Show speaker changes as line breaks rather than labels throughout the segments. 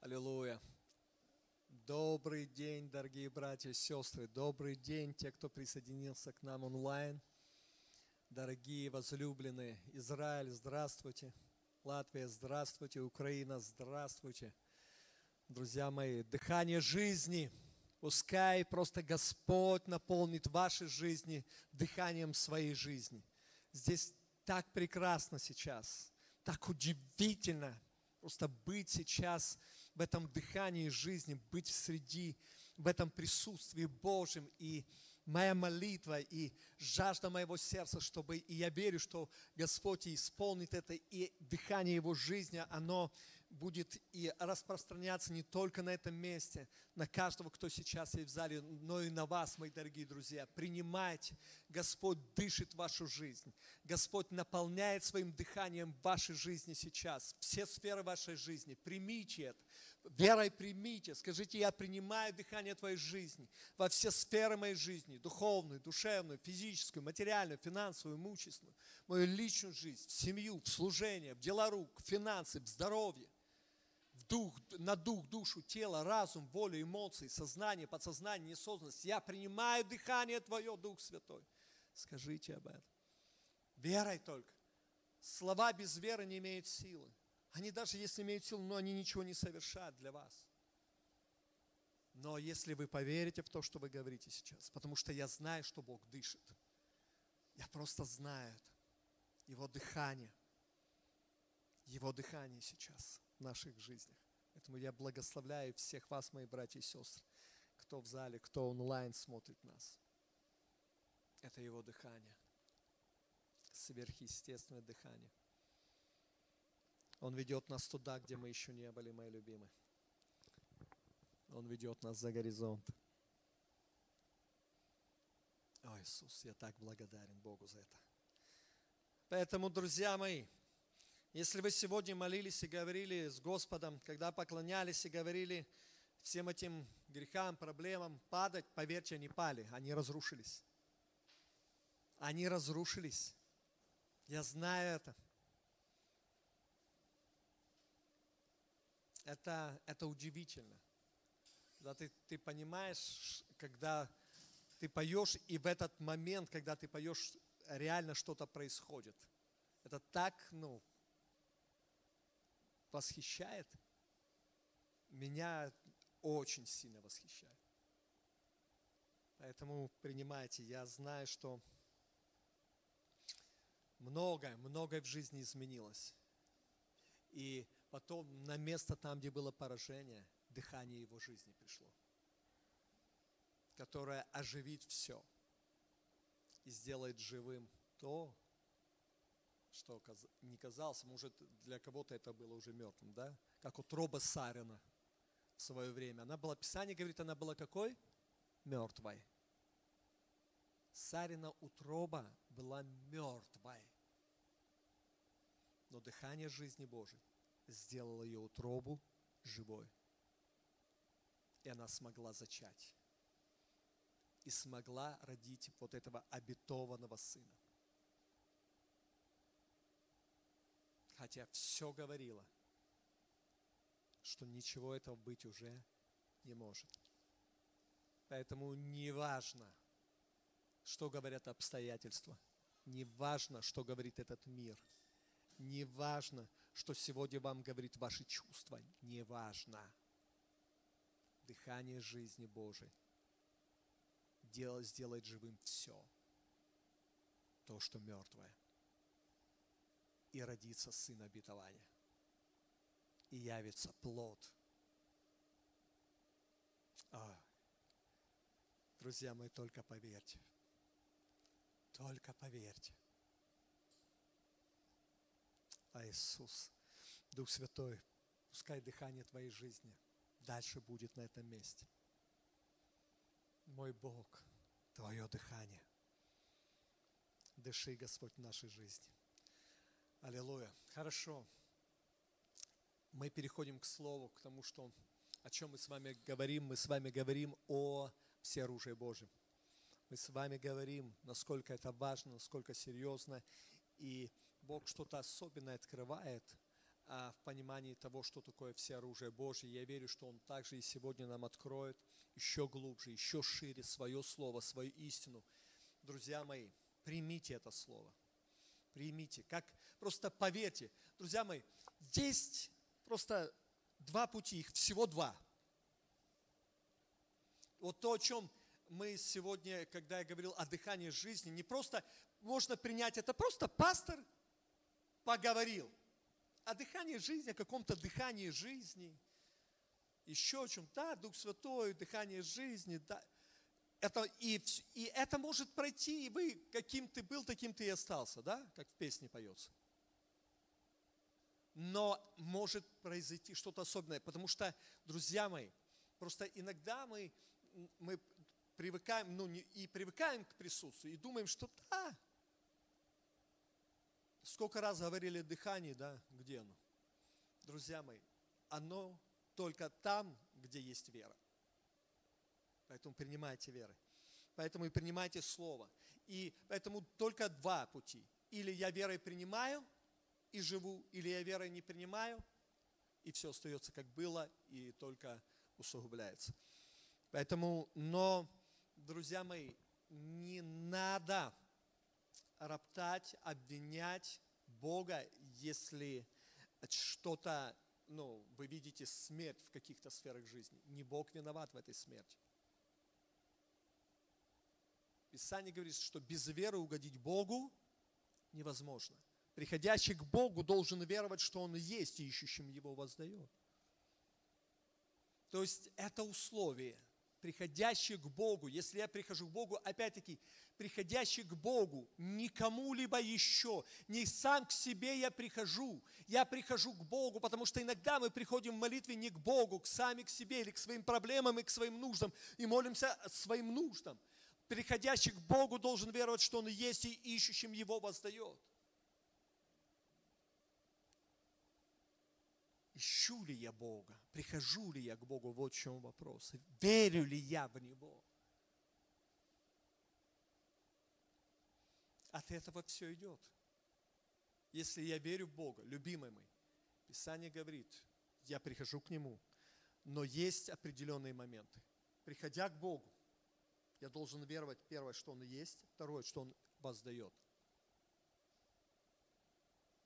Аллилуйя. Добрый день, дорогие братья и сестры. Добрый день, те, кто присоединился к нам онлайн. Дорогие возлюбленные, Израиль, здравствуйте. Латвия, здравствуйте. Украина, здравствуйте. Друзья мои, дыхание жизни. Пускай просто Господь наполнит ваши жизни дыханием своей жизни. Здесь так прекрасно сейчас, так удивительно просто быть сейчас в этом дыхании жизни, быть среди, в этом присутствии Божьем. И моя молитва и жажда моего сердца, чтобы, и я верю, что Господь исполнит это, и дыхание Его жизни, оно будет и распространяться не только на этом месте, на каждого, кто сейчас есть в зале, но и на вас, мои дорогие друзья. Принимайте. Господь дышит вашу жизнь. Господь наполняет своим дыханием вашей жизни сейчас. Все сферы вашей жизни. Примите это. Верой примите. Скажите, я принимаю дыхание твоей жизни во все сферы моей жизни. Духовную, душевную, физическую, материальную, финансовую, имущественную. Мою личную жизнь, в семью, в служение, в дела рук, в финансы, в здоровье дух, на дух, душу, тело, разум, волю, эмоции, сознание, подсознание, неосознанность. Я принимаю дыхание Твое, Дух Святой. Скажите об этом. Верой только. Слова без веры не имеют силы. Они даже если имеют силу, но они ничего не совершают для вас. Но если вы поверите в то, что вы говорите сейчас, потому что я знаю, что Бог дышит. Я просто знаю это. Его дыхание. Его дыхание сейчас в наших жизнях. Поэтому я благословляю всех вас, мои братья и сестры, кто в зале, кто онлайн смотрит нас. Это Его дыхание, сверхъестественное дыхание. Он ведет нас туда, где мы еще не были, мои любимые. Он ведет нас за горизонт. О, Иисус, я так благодарен Богу за это. Поэтому, друзья мои, если вы сегодня молились и говорили с Господом, когда поклонялись и говорили всем этим грехам, проблемам, падать, поверьте, они пали, они разрушились. Они разрушились. Я знаю это. Это, это удивительно. Когда ты, ты понимаешь, когда ты поешь, и в этот момент, когда ты поешь, реально что-то происходит. Это так, ну, восхищает, меня очень сильно восхищает. Поэтому принимайте. Я знаю, что многое, многое в жизни изменилось. И потом на место там, где было поражение, дыхание его жизни пришло, которое оживит все и сделает живым то, что не казалось, может, для кого-то это было уже мертвым, да? Как утроба Сарина в свое время. Она была, Писание говорит, она была какой? Мертвой. Сарина утроба была мертвой. Но дыхание жизни Божией сделало ее утробу живой. И она смогла зачать. И смогла родить вот этого обетованного сына. Хотя все говорило, что ничего этого быть уже не может. Поэтому не важно, что говорят обстоятельства. Не важно, что говорит этот мир. Не важно, что сегодня вам говорит ваши чувства. Не важно. Дыхание жизни Божией сделает живым все. То, что мертвое и родится сын обетования. И явится плод. А, друзья мои, только поверьте. Только поверьте. А Иисус, Дух Святой, пускай дыхание твоей жизни дальше будет на этом месте. Мой Бог, Твое дыхание. Дыши, Господь, в нашей жизни. Аллилуйя. Хорошо. Мы переходим к слову, к тому, что, о чем мы с вами говорим. Мы с вами говорим о всеоружии Божьем. Мы с вами говорим, насколько это важно, насколько серьезно. И Бог что-то особенное открывает а, в понимании того, что такое все оружие Божье. Я верю, что Он также и сегодня нам откроет еще глубже, еще шире свое слово, свою истину. Друзья мои, примите это слово. Примите. Как, просто поверьте. Друзья мои, есть просто два пути, их всего два. Вот то, о чем мы сегодня, когда я говорил о дыхании жизни, не просто можно принять это, просто пастор поговорил о дыхании жизни, о каком-то дыхании жизни, еще о чем. Да, Дух Святой, дыхание жизни, да. Это, и, и это может пройти, и вы каким ты был, таким ты и остался, да, как в песне поется. Но может произойти что-то особенное, потому что, друзья мои, просто иногда мы, мы привыкаем, ну, не, и привыкаем к присутствию, и думаем, что да, сколько раз говорили о дыхании, да, где оно? Друзья мои, оно только там, где есть вера. Поэтому принимайте веры. Поэтому и принимайте Слово. И поэтому только два пути. Или я верой принимаю и живу, или я верой не принимаю, и все остается как было, и только усугубляется. Поэтому, но, друзья мои, не надо роптать, обвинять Бога, если что-то, ну, вы видите смерть в каких-то сферах жизни. Не Бог виноват в этой смерти. Писание говорит, что без веры угодить Богу невозможно. Приходящий к Богу должен веровать, что Он есть, и ищущим Его воздает. То есть это условие – приходящий к Богу, если я прихожу к Богу, опять-таки, приходящий к Богу, не кому-либо еще, не сам к себе я прихожу, я прихожу к Богу, потому что иногда мы приходим в молитве не к Богу, к сами к себе или к своим проблемам и к своим нуждам, и молимся своим нуждам. Приходящий к Богу должен веровать, что Он есть и ищущим Его воздает. ищу ли я Бога, прихожу ли я к Богу, вот в чем вопрос. Верю ли я в Него? От этого все идет. Если я верю в Бога, любимый мой, Писание говорит, я прихожу к Нему, но есть определенные моменты. Приходя к Богу, я должен веровать, первое, что Он есть, второе, что Он воздает.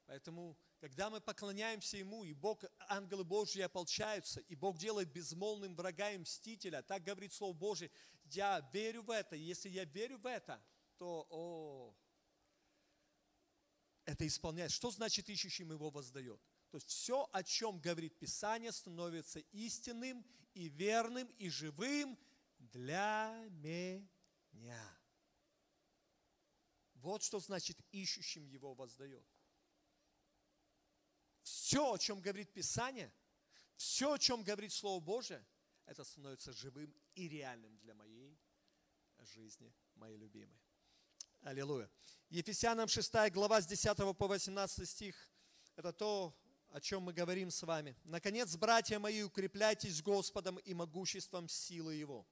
Поэтому когда мы поклоняемся Ему, и Бог, ангелы Божьи ополчаются, и Бог делает безмолвным врага и мстителя, так говорит Слово Божье, я верю в это, если я верю в это, то о, это исполняет. Что значит ищущим его воздает? То есть все, о чем говорит Писание, становится истинным и верным и живым для меня. Вот что значит ищущим его воздает. Все, о чем говорит Писание, все, о чем говорит Слово Божие, это становится живым и реальным для моей жизни, моей любимой. Аллилуйя. Ефесянам 6 глава с 10 по 18 стих. Это то, о чем мы говорим с вами. Наконец, братья мои, укрепляйтесь Господом и могуществом силы Его.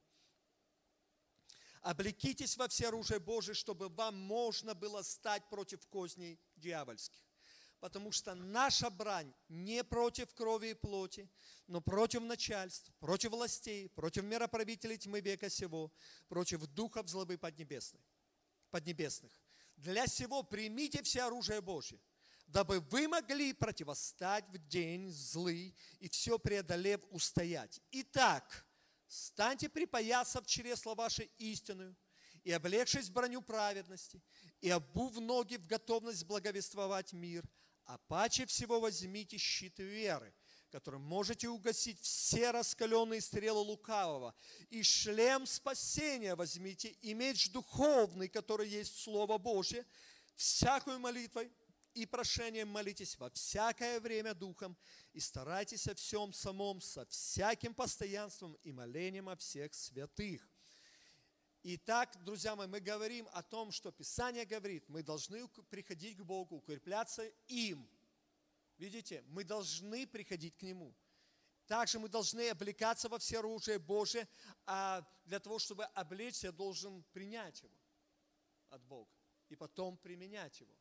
Облекитесь во все оружие Божие, чтобы вам можно было стать против козней дьявольских потому что наша брань не против крови и плоти, но против начальств, против властей, против мироправителей тьмы века сего, против духов злобы поднебесных. поднебесных. Для сего примите все оружие Божье, дабы вы могли противостать в день злый и все преодолев устоять. Итак, станьте припоясав чресла вашей истинную, и облегшись броню праведности, и обув ноги в готовность благовествовать мир – а паче всего возьмите щит веры, которым можете угасить все раскаленные стрелы лукавого, и шлем спасения возьмите, и меч духовный, который есть Слово Божье, всякую молитвой и прошением молитесь во всякое время Духом, и старайтесь о всем самом со всяким постоянством и молением о всех святых. Итак, друзья мои, мы говорим о том, что Писание говорит, мы должны приходить к Богу, укрепляться им. Видите, мы должны приходить к Нему. Также мы должны облекаться во все оружие Божие, а для того, чтобы облечься, я должен принять его от Бога и потом применять его.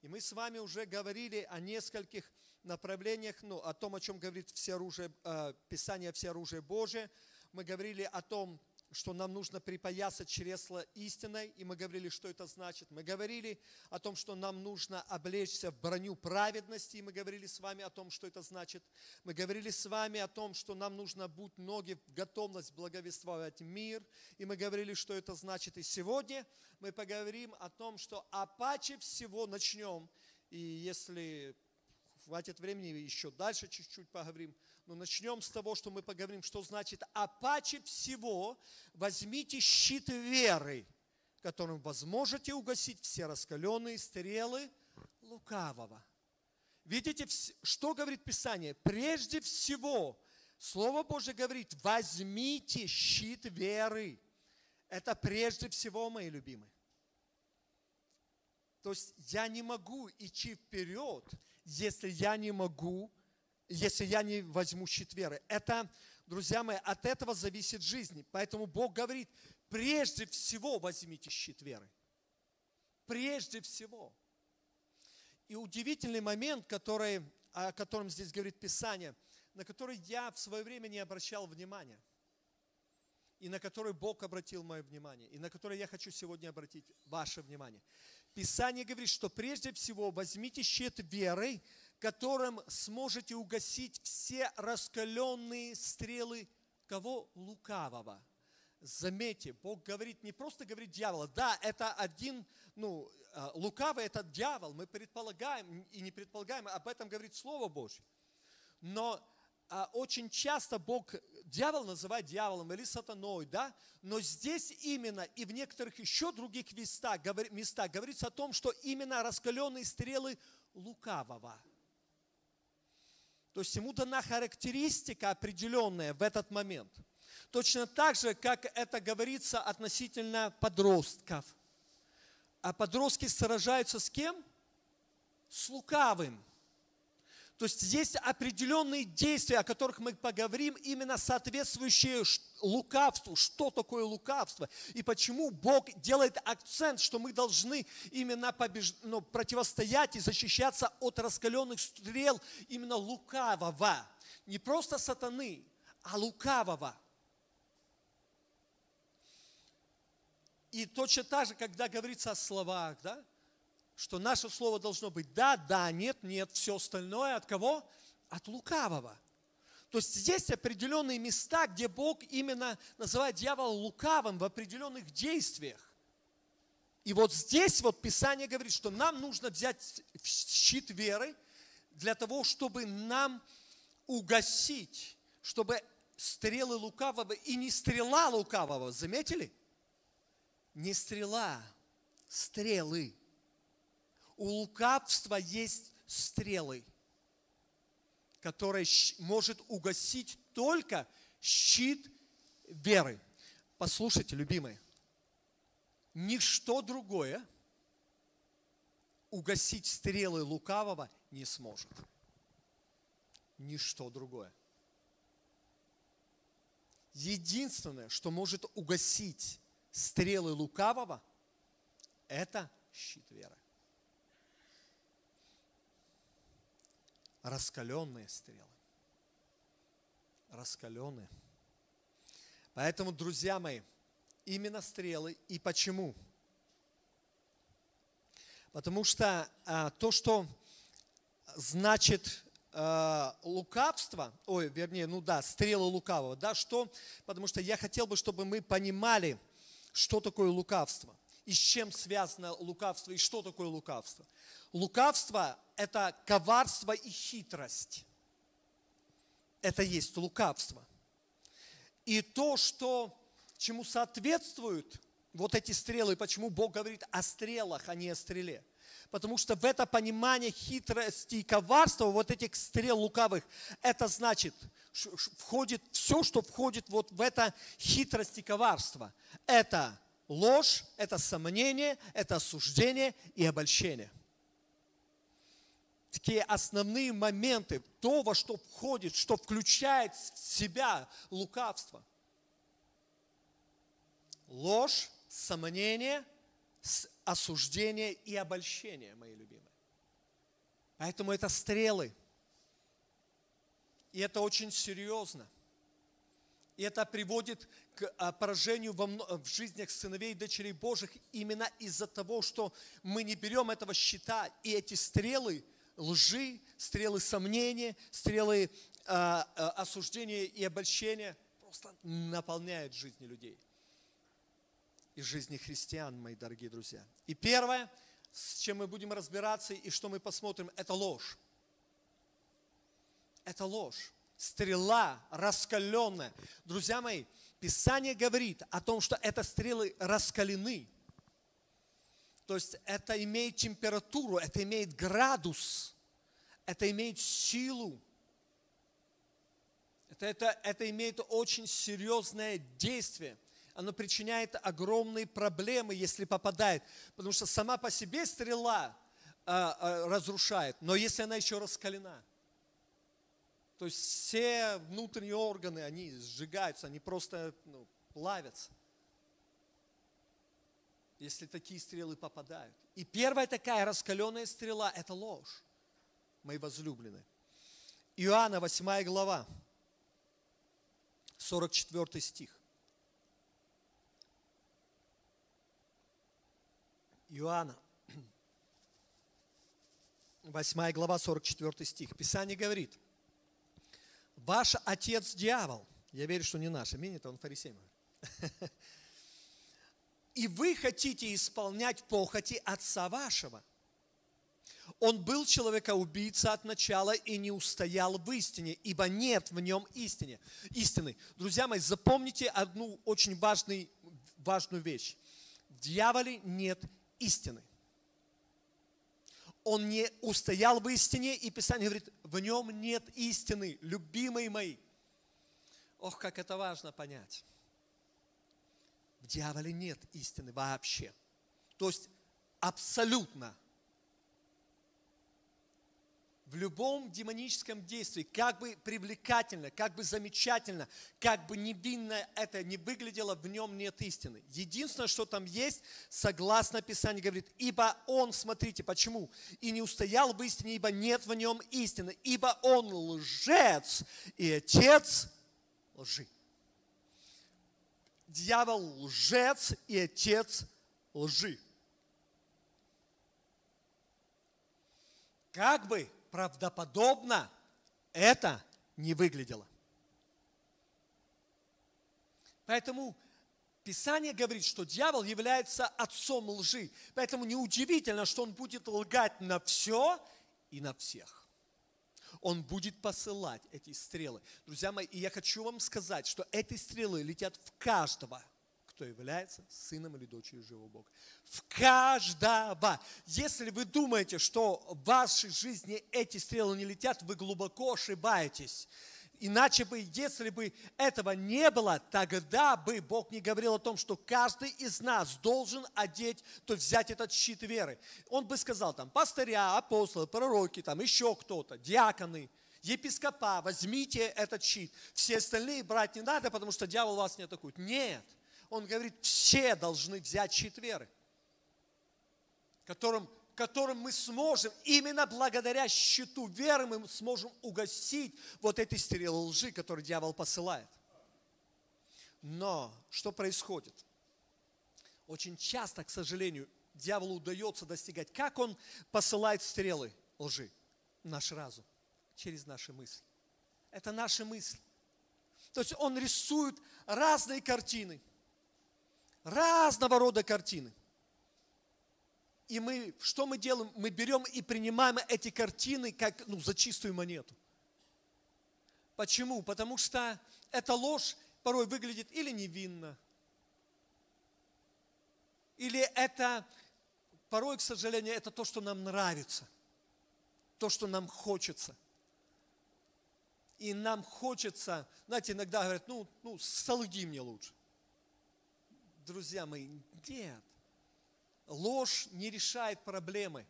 И мы с вами уже говорили о нескольких направлениях, ну, о том, о чем говорит все оружие, э, Писание «Все оружие Божие». Мы говорили о том, что нам нужно припоясать чресло истиной, и мы говорили, что это значит. Мы говорили о том, что нам нужно облечься в броню праведности, и мы говорили с вами о том, что это значит. Мы говорили с вами о том, что нам нужно быть ноги в готовность благовествовать мир, и мы говорили, что это значит. И сегодня мы поговорим о том, что апаче всего начнем, и если хватит времени, еще дальше чуть-чуть поговорим – но начнем с того, что мы поговорим, что значит «А паче всего возьмите щит веры, которым возможете угасить все раскаленные стрелы лукавого». Видите, что говорит Писание? Прежде всего, Слово Божье говорит, возьмите щит веры. Это прежде всего, мои любимые. То есть я не могу идти вперед, если я не могу если я не возьму щит веры. Это, друзья мои, от этого зависит жизнь. Поэтому Бог говорит, прежде всего возьмите щит веры. Прежде всего. И удивительный момент, который, о котором здесь говорит Писание, на который я в свое время не обращал внимания, и на который Бог обратил мое внимание, и на который я хочу сегодня обратить ваше внимание. Писание говорит, что прежде всего возьмите щит веры, которым сможете угасить все раскаленные стрелы кого? Лукавого. Заметьте, Бог говорит, не просто говорит дьявола. Да, это один, ну, а, лукавый это дьявол. Мы предполагаем и не предполагаем, об этом говорит Слово Божье. Но а, очень часто Бог, дьявол называет дьяволом или сатаной, да? Но здесь именно и в некоторых еще других местах, местах говорится о том, что именно раскаленные стрелы лукавого – то есть ему дана характеристика определенная в этот момент. Точно так же, как это говорится относительно подростков. А подростки сражаются с кем? С лукавым. То есть есть определенные действия, о которых мы поговорим, именно соответствующие лукавству. Что такое лукавство? И почему Бог делает акцент, что мы должны именно побеж... ну, противостоять и защищаться от раскаленных стрел именно лукавого. Не просто сатаны, а лукавого. И точно так же, когда говорится о словах, да, что наше слово должно быть да, да, нет, нет, все остальное от кого? От лукавого. То есть есть определенные места, где Бог именно называет дьявола лукавым в определенных действиях. И вот здесь вот Писание говорит, что нам нужно взять щит веры для того, чтобы нам угасить, чтобы стрелы лукавого и не стрела лукавого, заметили? Не стрела, стрелы у лукавства есть стрелы, которые может угасить только щит веры. Послушайте, любимые, ничто другое угасить стрелы лукавого не сможет. Ничто другое. Единственное, что может угасить стрелы лукавого, это щит веры. Раскаленные стрелы. Раскаленные. Поэтому, друзья мои, именно стрелы. И почему? Потому что а, то, что значит а, лукавство, ой, вернее, ну да, стрелы лукавого, да, что? Потому что я хотел бы, чтобы мы понимали, что такое лукавство и с чем связано лукавство, и что такое лукавство. Лукавство – это коварство и хитрость. Это есть лукавство. И то, что, чему соответствуют вот эти стрелы, почему Бог говорит о стрелах, а не о стреле. Потому что в это понимание хитрости и коварства, вот этих стрел лукавых, это значит, входит все, что входит вот в это хитрость и коварство. Это ложь, это сомнение, это осуждение и обольщение. Такие основные моменты, то, во что входит, что включает в себя лукавство. Ложь, сомнение, осуждение и обольщение, мои любимые. Поэтому это стрелы. И это очень серьезно. И это приводит к а, поражению в жизнях сыновей и дочерей Божьих именно из-за того, что мы не берем этого щита, и эти стрелы лжи, стрелы сомнения, стрелы а, а, осуждения и обольщения просто наполняют жизни людей и жизни христиан, мои дорогие друзья. И первое, с чем мы будем разбираться и что мы посмотрим, это ложь. Это ложь стрела раскаленная. Друзья мои, Писание говорит о том, что это стрелы раскалены. То есть это имеет температуру, это имеет градус, это имеет силу. Это, это, это имеет очень серьезное действие. Оно причиняет огромные проблемы, если попадает. Потому что сама по себе стрела а, а, разрушает, но если она еще раскалена – то есть все внутренние органы, они сжигаются, они просто ну, плавятся. Если такие стрелы попадают. И первая такая раскаленная стрела – это ложь, мои возлюбленные. Иоанна, 8 глава, 44 стих. Иоанна, 8 глава, 44 стих. Писание говорит – Ваш отец дьявол. Я верю, что не наш. Аминь, это он фарисей. И вы хотите исполнять похоти отца вашего. Он был человека-убийца от начала и не устоял в истине, ибо нет в нем истины. истины. Друзья мои, запомните одну очень важный, важную вещь. В дьяволе нет истины он не устоял в истине, и Писание говорит, в нем нет истины, любимые мои. Ох, как это важно понять. В дьяволе нет истины вообще. То есть абсолютно в любом демоническом действии, как бы привлекательно, как бы замечательно, как бы невинно это не выглядело, в нем нет истины. Единственное, что там есть, согласно Писанию, говорит, ибо он, смотрите, почему, и не устоял в истине, ибо нет в нем истины, ибо он лжец и отец лжи. Дьявол лжец и отец лжи. Как бы правдоподобно это не выглядело. Поэтому Писание говорит, что дьявол является отцом лжи. Поэтому неудивительно, что он будет лгать на все и на всех. Он будет посылать эти стрелы. Друзья мои, и я хочу вам сказать, что эти стрелы летят в каждого – кто является сыном или дочерью живого Бога. В каждого. Если вы думаете, что в вашей жизни эти стрелы не летят, вы глубоко ошибаетесь. Иначе бы, если бы этого не было, тогда бы Бог не говорил о том, что каждый из нас должен одеть, то взять этот щит веры. Он бы сказал там, пастыря, апостолы, пророки, там еще кто-то, диаконы, епископа, возьмите этот щит. Все остальные брать не надо, потому что дьявол вас не атакует. Нет. Он говорит, все должны взять щит веры, которым, которым мы сможем, именно благодаря щиту веры мы сможем угасить вот эти стрелы лжи, которые дьявол посылает. Но что происходит? Очень часто, к сожалению, дьяволу удается достигать. Как он посылает стрелы лжи? Наш разум, через наши мысли. Это наши мысли. То есть он рисует разные картины разного рода картины. И мы, что мы делаем? Мы берем и принимаем эти картины как ну, за чистую монету. Почему? Потому что эта ложь порой выглядит или невинно, или это, порой, к сожалению, это то, что нам нравится, то, что нам хочется. И нам хочется, знаете, иногда говорят, ну, ну солги мне лучше друзья мои, нет. Ложь не решает проблемы.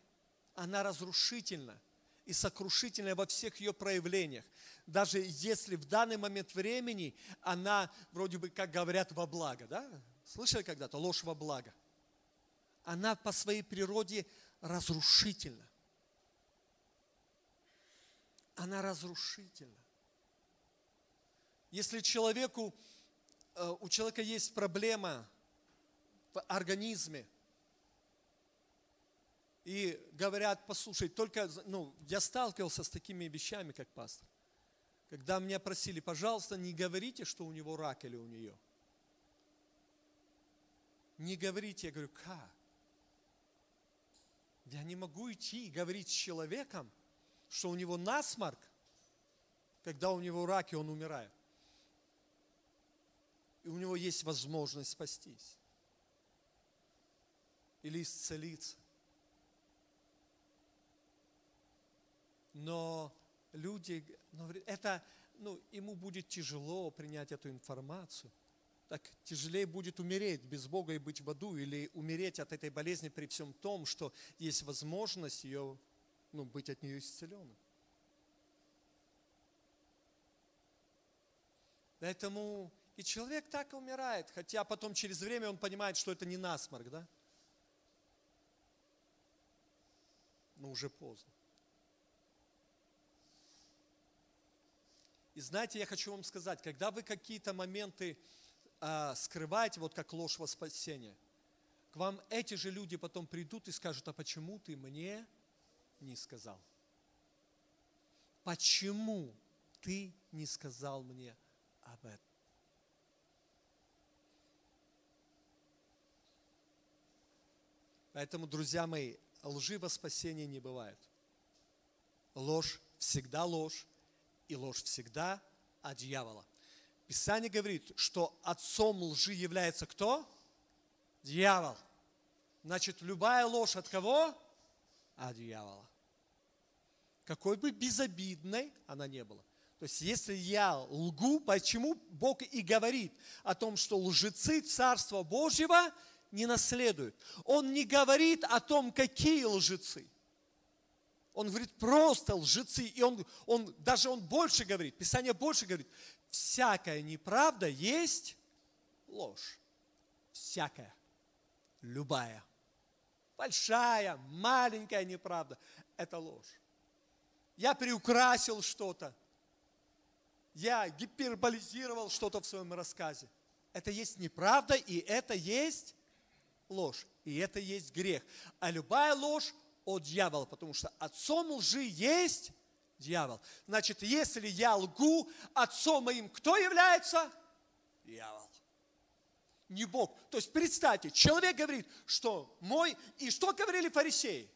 Она разрушительна и сокрушительна во всех ее проявлениях. Даже если в данный момент времени она, вроде бы, как говорят, во благо. Да? Слышали когда-то? Ложь во благо. Она по своей природе разрушительна. она разрушительна. Если человеку, э, у человека есть проблема организме, и говорят, послушай, только, ну, я сталкивался с такими вещами, как пастор. Когда меня просили, пожалуйста, не говорите, что у него рак или у нее. Не говорите, я говорю, как? Я не могу идти и говорить с человеком, что у него насморк, когда у него рак и он умирает. И у него есть возможность спастись. Или исцелиться. Но люди, это, ну, ему будет тяжело принять эту информацию. Так тяжелее будет умереть без Бога и быть в аду, или умереть от этой болезни при всем том, что есть возможность ее, ну, быть от нее исцеленным. Поэтому и человек так и умирает, хотя потом через время он понимает, что это не насморк, да? Но уже поздно. И знаете, я хочу вам сказать, когда вы какие-то моменты а, скрываете, вот как ложь во спасение, к вам эти же люди потом придут и скажут, а почему ты мне не сказал? Почему ты не сказал мне об этом? Поэтому, друзья мои, лжи во спасение не бывает. Ложь всегда ложь, и ложь всегда от дьявола. Писание говорит, что отцом лжи является кто? Дьявол. Значит, любая ложь от кого? От дьявола. Какой бы безобидной она не была. То есть, если я лгу, почему Бог и говорит о том, что лжецы Царства Божьего не наследуют? Он не говорит о том, какие лжецы – он говорит просто лжецы. И он, он, даже он больше говорит, Писание больше говорит, всякая неправда есть ложь. Всякая. Любая. Большая, маленькая неправда. Это ложь. Я приукрасил что-то. Я гиперболизировал что-то в своем рассказе. Это есть неправда, и это есть ложь. И это есть грех. А любая ложь от дьявола, потому что отцом лжи есть дьявол. Значит, если я лгу, отцом моим кто является? Дьявол. Не Бог. То есть представьте, человек говорит, что мой... И что говорили фарисеи?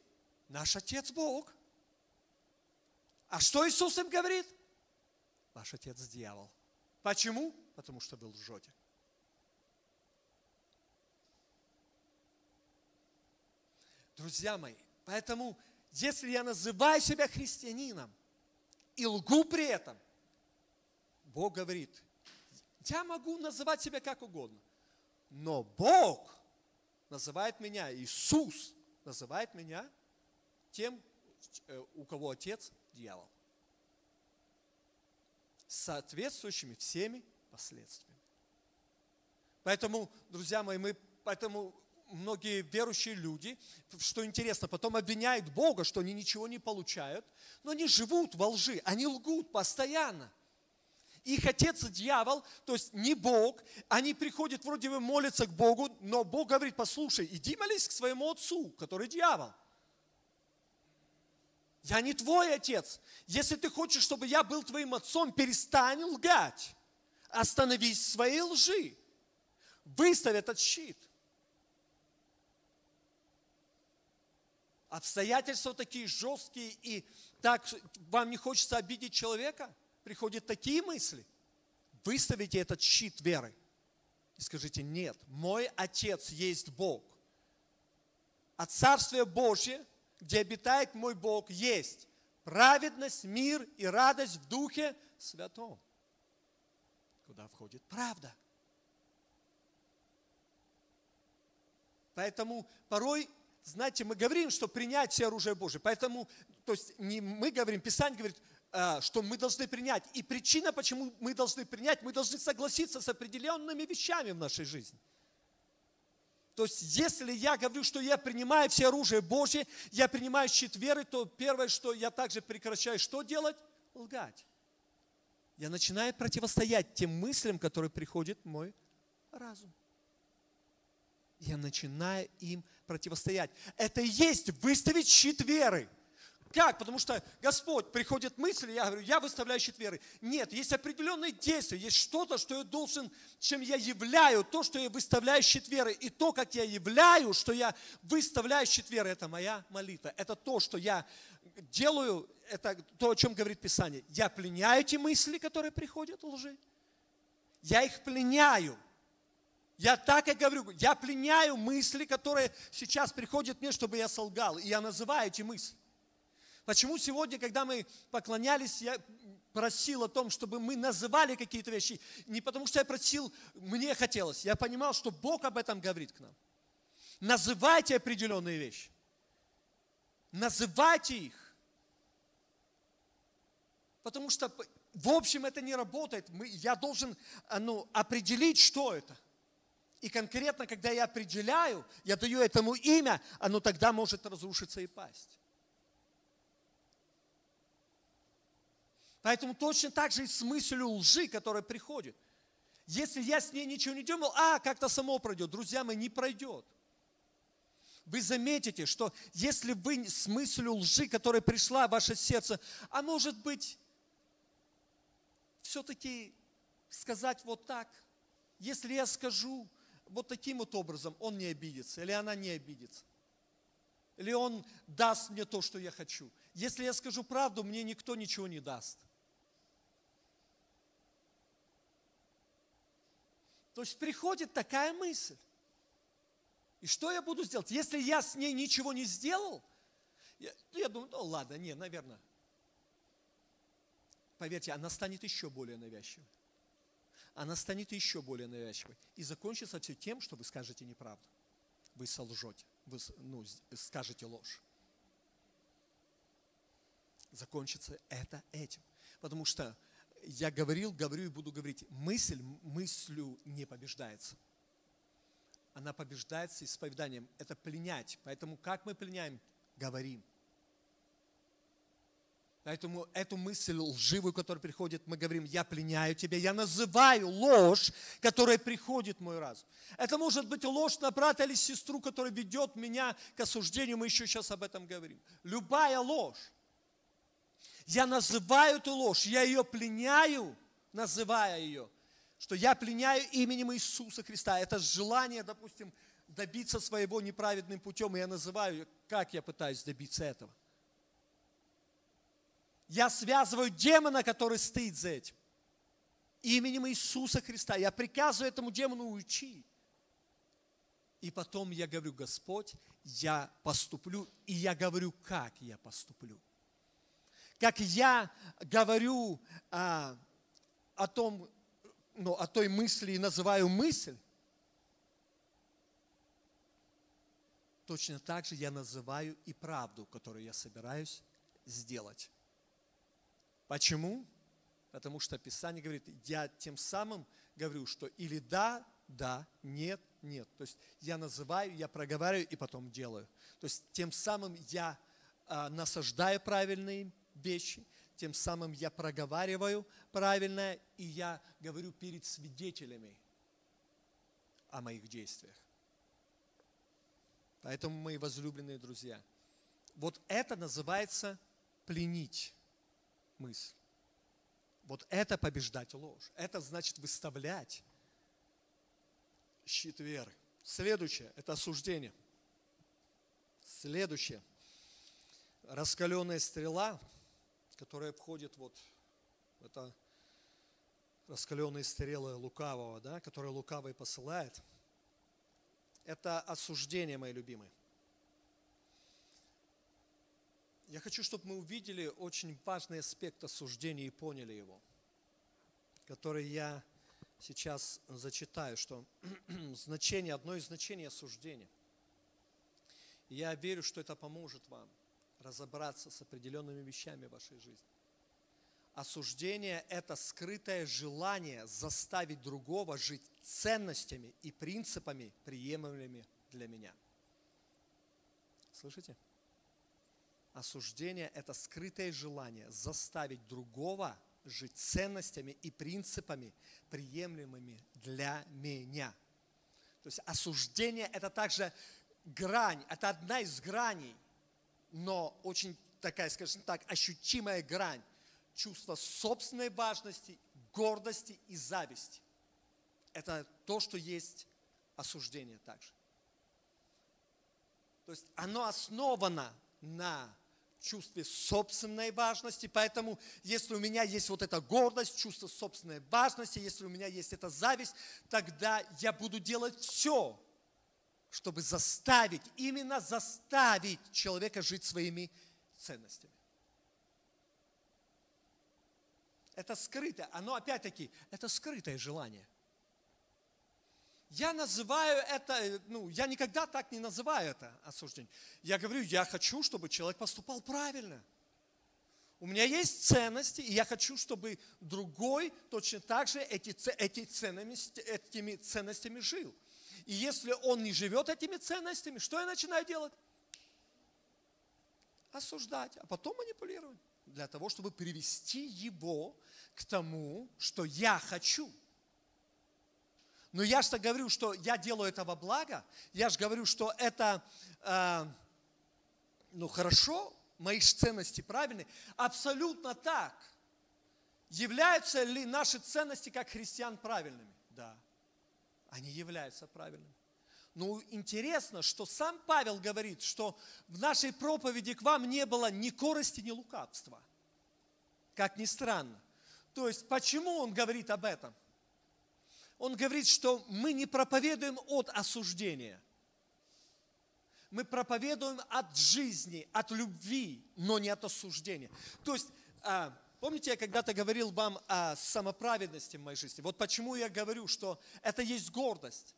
Наш отец Бог. А что Иисус им говорит? Ваш отец дьявол. Почему? Потому что был лжете. Друзья мои, Поэтому, если я называю себя христианином и лгу при этом, Бог говорит, я могу называть себя как угодно, но Бог называет меня, Иисус называет меня тем, э, у кого отец – дьявол. С соответствующими всеми последствиями. Поэтому, друзья мои, мы поэтому многие верующие люди, что интересно, потом обвиняют Бога, что они ничего не получают, но они живут во лжи, они лгут постоянно. Их отец дьявол, то есть не Бог, они приходят, вроде бы молятся к Богу, но Бог говорит, послушай, иди молись к своему отцу, который дьявол. Я не твой отец. Если ты хочешь, чтобы я был твоим отцом, перестань лгать. Остановись в своей лжи. Выставь этот щит – обстоятельства такие жесткие, и так вам не хочется обидеть человека, приходят такие мысли, выставите этот щит веры и скажите, нет, мой Отец есть Бог. А Царствие Божье, где обитает мой Бог, есть праведность, мир и радость в Духе Святом, куда входит правда. Поэтому порой знаете, мы говорим, что принять все оружие Божие. Поэтому, то есть не мы говорим, Писание говорит, а, что мы должны принять. И причина, почему мы должны принять, мы должны согласиться с определенными вещами в нашей жизни. То есть, если я говорю, что я принимаю все оружие Божье, я принимаю щит веры, то первое, что я также прекращаю что делать? лгать. Я начинаю противостоять тем мыслям, которые приходят в мой разум. Я начинаю им противостоять. Это и есть выставить щит веры. Как? Потому что Господь, приходит мысль, я говорю, я выставляю щит веры. Нет, есть определенные действия, есть что-то, что я должен, чем я являю, то, что я выставляю щит веры. И то, как я являю, что я выставляю щит веры, это моя молитва. Это то, что я делаю, это то, о чем говорит Писание. Я пленяю эти мысли, которые приходят лжи. Я их пленяю. Я так и говорю, я пленяю мысли, которые сейчас приходят мне, чтобы я солгал. И я называю эти мысли. Почему сегодня, когда мы поклонялись, я просил о том, чтобы мы называли какие-то вещи. Не потому что я просил, мне хотелось. Я понимал, что Бог об этом говорит к нам. Называйте определенные вещи. Называйте их. Потому что, в общем, это не работает. Мы, я должен ну, определить, что это. И конкретно, когда я определяю, я даю этому имя, оно тогда может разрушиться и пасть. Поэтому точно так же и с мыслью лжи, которая приходит. Если я с ней ничего не делал, а, как-то само пройдет. Друзья мои, не пройдет. Вы заметите, что если вы с мыслью лжи, которая пришла в ваше сердце, а может быть, все-таки сказать вот так, если я скажу вот таким вот образом, он не обидится, или она не обидится. Или он даст мне то, что я хочу. Если я скажу правду, мне никто ничего не даст. То есть приходит такая мысль. И что я буду сделать? Если я с ней ничего не сделал, я, я думаю, ну ладно, не, наверное. Поверьте, она станет еще более навязчивой. Она станет еще более навязчивой. И закончится все тем, что вы скажете неправду. Вы солжете, вы ну, скажете ложь. Закончится это этим. Потому что я говорил, говорю и буду говорить, мысль мыслью не побеждается. Она побеждается исповеданием. Это пленять. Поэтому как мы пленяем? Говорим. Поэтому эту мысль лживую, которая приходит, мы говорим, я пленяю тебя, я называю ложь, которая приходит в мой разум. Это может быть ложь на брата или сестру, которая ведет меня к осуждению, мы еще сейчас об этом говорим. Любая ложь. Я называю эту ложь, я ее пленяю, называя ее, что я пленяю именем Иисуса Христа. Это желание, допустим, добиться своего неправедным путем, и я называю, как я пытаюсь добиться этого. Я связываю демона, который стоит за этим. Именем Иисуса Христа. Я приказываю этому демону уйти. И потом я говорю, Господь, я поступлю, и я говорю, как я поступлю как я говорю а, о том, ну, о той мысли и называю мысль, точно так же я называю и правду, которую я собираюсь сделать. Почему? Потому что Писание говорит, я тем самым говорю, что или да, да, нет, нет. То есть я называю, я проговариваю и потом делаю. То есть тем самым я а, насаждаю правильные вещи, тем самым я проговариваю правильно, и я говорю перед свидетелями о моих действиях. Поэтому, мои возлюбленные друзья, вот это называется пленить мысль. Вот это побеждать ложь. Это значит выставлять щит веры. Следующее – это осуждение. Следующее. Раскаленная стрела – которая входит вот это раскаленные стрелы лукавого, да, которые лукавый посылает, это осуждение, мои любимые. Я хочу, чтобы мы увидели очень важный аспект осуждения и поняли его, который я сейчас зачитаю, что значение, одно из значений осуждения. я верю, что это поможет вам – разобраться с определенными вещами в вашей жизни. Осуждение – это скрытое желание заставить другого жить ценностями и принципами, приемлемыми для меня. Слышите? Осуждение – это скрытое желание заставить другого жить ценностями и принципами, приемлемыми для меня. То есть осуждение – это также грань, это одна из граней, но очень такая, скажем так, ощутимая грань чувства собственной важности, гордости и зависти. Это то, что есть осуждение также. То есть оно основано на чувстве собственной важности. Поэтому, если у меня есть вот эта гордость, чувство собственной важности, если у меня есть эта зависть, тогда я буду делать все, чтобы заставить, именно заставить человека жить своими ценностями. Это скрытое, оно опять-таки, это скрытое желание. Я называю это, ну, я никогда так не называю это осуждение. Я говорю, я хочу, чтобы человек поступал правильно. У меня есть ценности, и я хочу, чтобы другой точно так же эти, эти ценности, этими ценностями жил. И если он не живет этими ценностями, что я начинаю делать? Осуждать, а потом манипулировать. Для того, чтобы привести его к тому, что я хочу – но я же говорю, что я делаю это во благо. Я же говорю, что это э, ну, хорошо, мои ценности правильные. Абсолютно так. Являются ли наши ценности как христиан правильными? Да, они являются правильными. Но интересно, что сам Павел говорит, что в нашей проповеди к вам не было ни корости, ни лукавства. Как ни странно. То есть, почему он говорит об этом? Он говорит, что мы не проповедуем от осуждения. Мы проповедуем от жизни, от любви, но не от осуждения. То есть, а, помните, я когда-то говорил вам о самоправедности в моей жизни. Вот почему я говорю, что это есть гордость.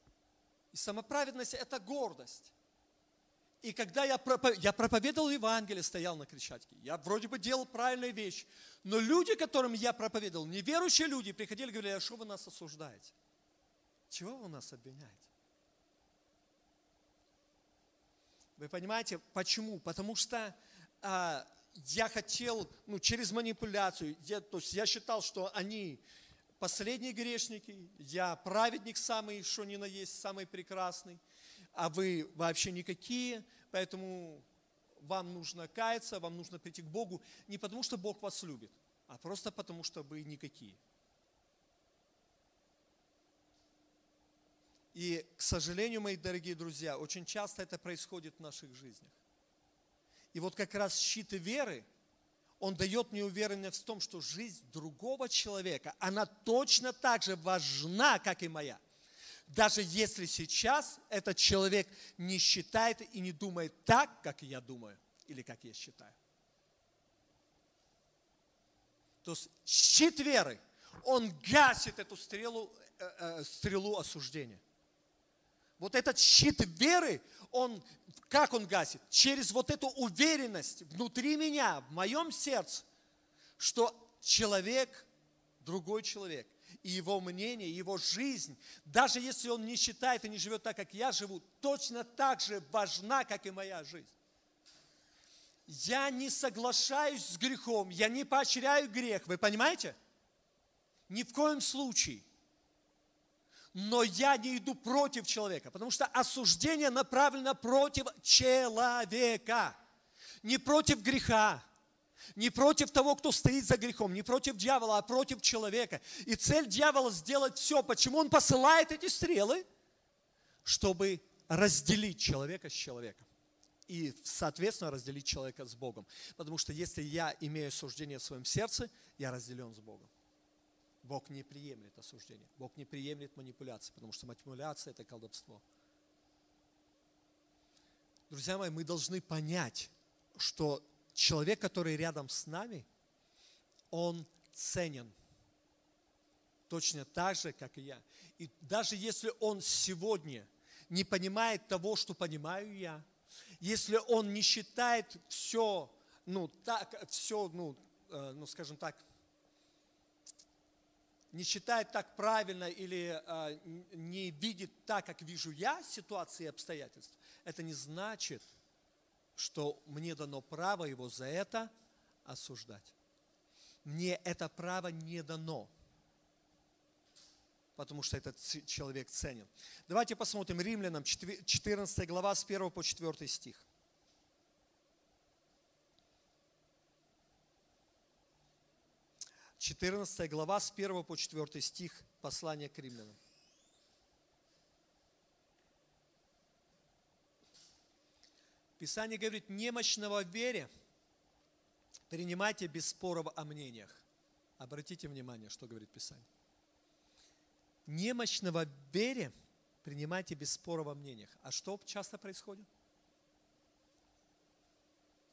И самоправедность – это гордость. И когда я, проповедовал, я проповедовал Евангелие, стоял на Крещатике, я вроде бы делал правильные вещи, но люди, которым я проповедовал, неверующие люди, приходили и говорили, а что вы нас осуждаете? Чего вы нас обвиняете? Вы понимаете, почему? Потому что а, я хотел, ну, через манипуляцию, я, то есть я считал, что они последние грешники, я праведник самый, что ни на есть, самый прекрасный, а вы вообще никакие, поэтому вам нужно каяться, вам нужно прийти к Богу не потому, что Бог вас любит, а просто потому, что вы никакие. И, к сожалению, мои дорогие друзья, очень часто это происходит в наших жизнях. И вот как раз щит веры, он дает мне уверенность в том, что жизнь другого человека, она точно так же важна, как и моя. Даже если сейчас этот человек не считает и не думает так, как я думаю, или как я считаю. То есть щит веры, он гасит эту стрелу, э, э, стрелу осуждения. Вот этот щит веры, он, как он гасит? Через вот эту уверенность внутри меня, в моем сердце, что человек, другой человек, и его мнение, его жизнь, даже если он не считает и не живет так, как я живу, точно так же важна, как и моя жизнь. Я не соглашаюсь с грехом, я не поощряю грех, вы понимаете? Ни в коем случае – но я не иду против человека, потому что осуждение направлено против человека, не против греха, не против того, кто стоит за грехом, не против дьявола, а против человека. И цель дьявола сделать все. Почему он посылает эти стрелы? Чтобы разделить человека с человеком. И, соответственно, разделить человека с Богом. Потому что если я имею суждение в своем сердце, я разделен с Богом. Бог не приемлет осуждение. Бог не приемлет манипуляции, потому что манипуляция – это колдовство. Друзья мои, мы должны понять, что человек, который рядом с нами, он ценен. Точно так же, как и я. И даже если он сегодня не понимает того, что понимаю я, если он не считает все, ну, так, все, ну, э, ну, скажем так, не считает так правильно или э, не видит так, как вижу я ситуации и обстоятельства, это не значит, что мне дано право его за это осуждать. Мне это право не дано, потому что этот человек ценен. Давайте посмотрим Римлянам 14 глава с 1 по 4 стих. 14 глава с 1 по 4 стих послания к римлянам. Писание говорит, немощного в вере принимайте без споров о мнениях. Обратите внимание, что говорит Писание. Немощного в вере принимайте без споров о мнениях. А что часто происходит?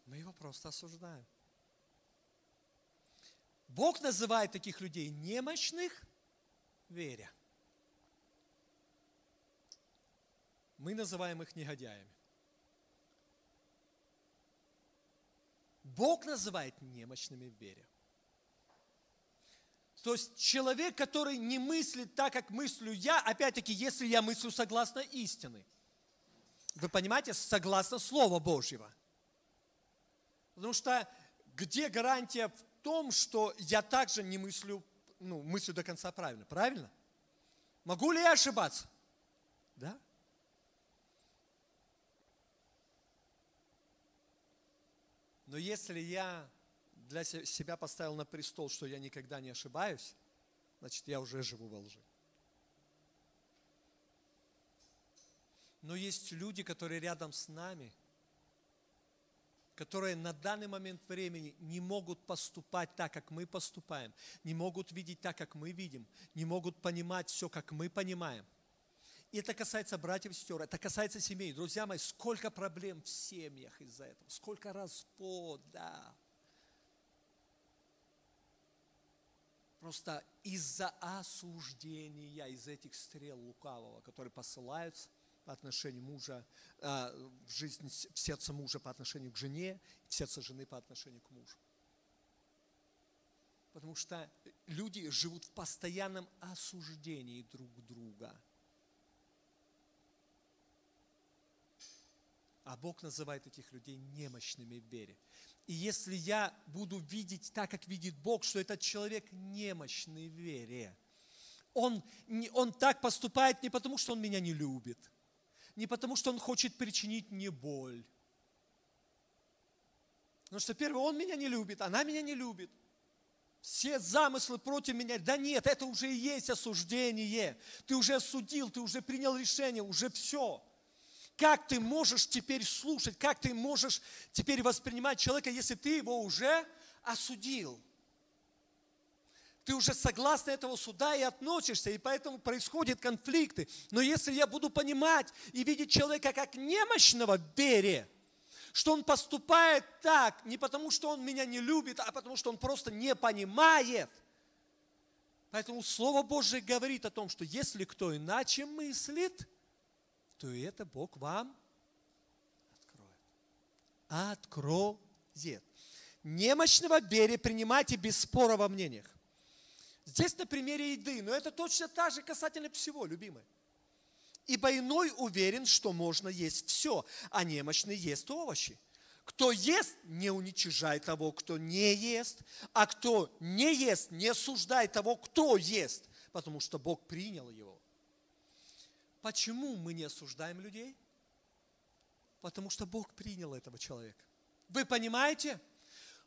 Мы его просто осуждаем. Бог называет таких людей немощных веря. Мы называем их негодяями. Бог называет немощными в вере. То есть человек, который не мыслит так, как мыслю я, опять-таки, если я мыслю согласно истины. Вы понимаете, согласно Слова Божьего. Потому что где гарантия том, что я также не мыслю, ну, мыслю до конца правильно. Правильно? Могу ли я ошибаться? Да? Но если я для себя поставил на престол, что я никогда не ошибаюсь, значит, я уже живу во лжи. Но есть люди, которые рядом с нами – которые на данный момент времени не могут поступать так, как мы поступаем, не могут видеть так, как мы видим, не могут понимать все, как мы понимаем. И это касается братьев и сестер, это касается семей. Друзья мои, сколько проблем в семьях из-за этого, сколько развода. Просто из-за осуждения, из этих стрел лукавого, которые посылаются – по отношению мужа, а, в жизнь, в сердце мужа по отношению к жене, в сердце жены по отношению к мужу. Потому что люди живут в постоянном осуждении друг друга. А Бог называет этих людей немощными в вере. И если я буду видеть так, как видит Бог, что этот человек немощный в вере, он, он так поступает не потому, что он меня не любит – не потому, что он хочет причинить мне боль. Потому что первое, он меня не любит, она меня не любит. Все замыслы против меня. Да нет, это уже и есть осуждение. Ты уже осудил, ты уже принял решение, уже все. Как ты можешь теперь слушать, как ты можешь теперь воспринимать человека, если ты его уже осудил? Ты уже согласно этого суда и относишься, и поэтому происходят конфликты. Но если я буду понимать и видеть человека как немощного в вере, что он поступает так не потому, что он меня не любит, а потому, что он просто не понимает. Поэтому Слово Божье говорит о том, что если кто иначе мыслит, то это Бог вам откроет. Откроет. Немощного в вере принимайте без спора во мнениях. Здесь на примере еды, но это точно так же касательно всего, любимые. Ибо иной уверен, что можно есть все, а немощный ест овощи. Кто ест, не уничижай того, кто не ест, а кто не ест, не осуждай того, кто ест, потому что Бог принял его. Почему мы не осуждаем людей? Потому что Бог принял этого человека. Вы понимаете?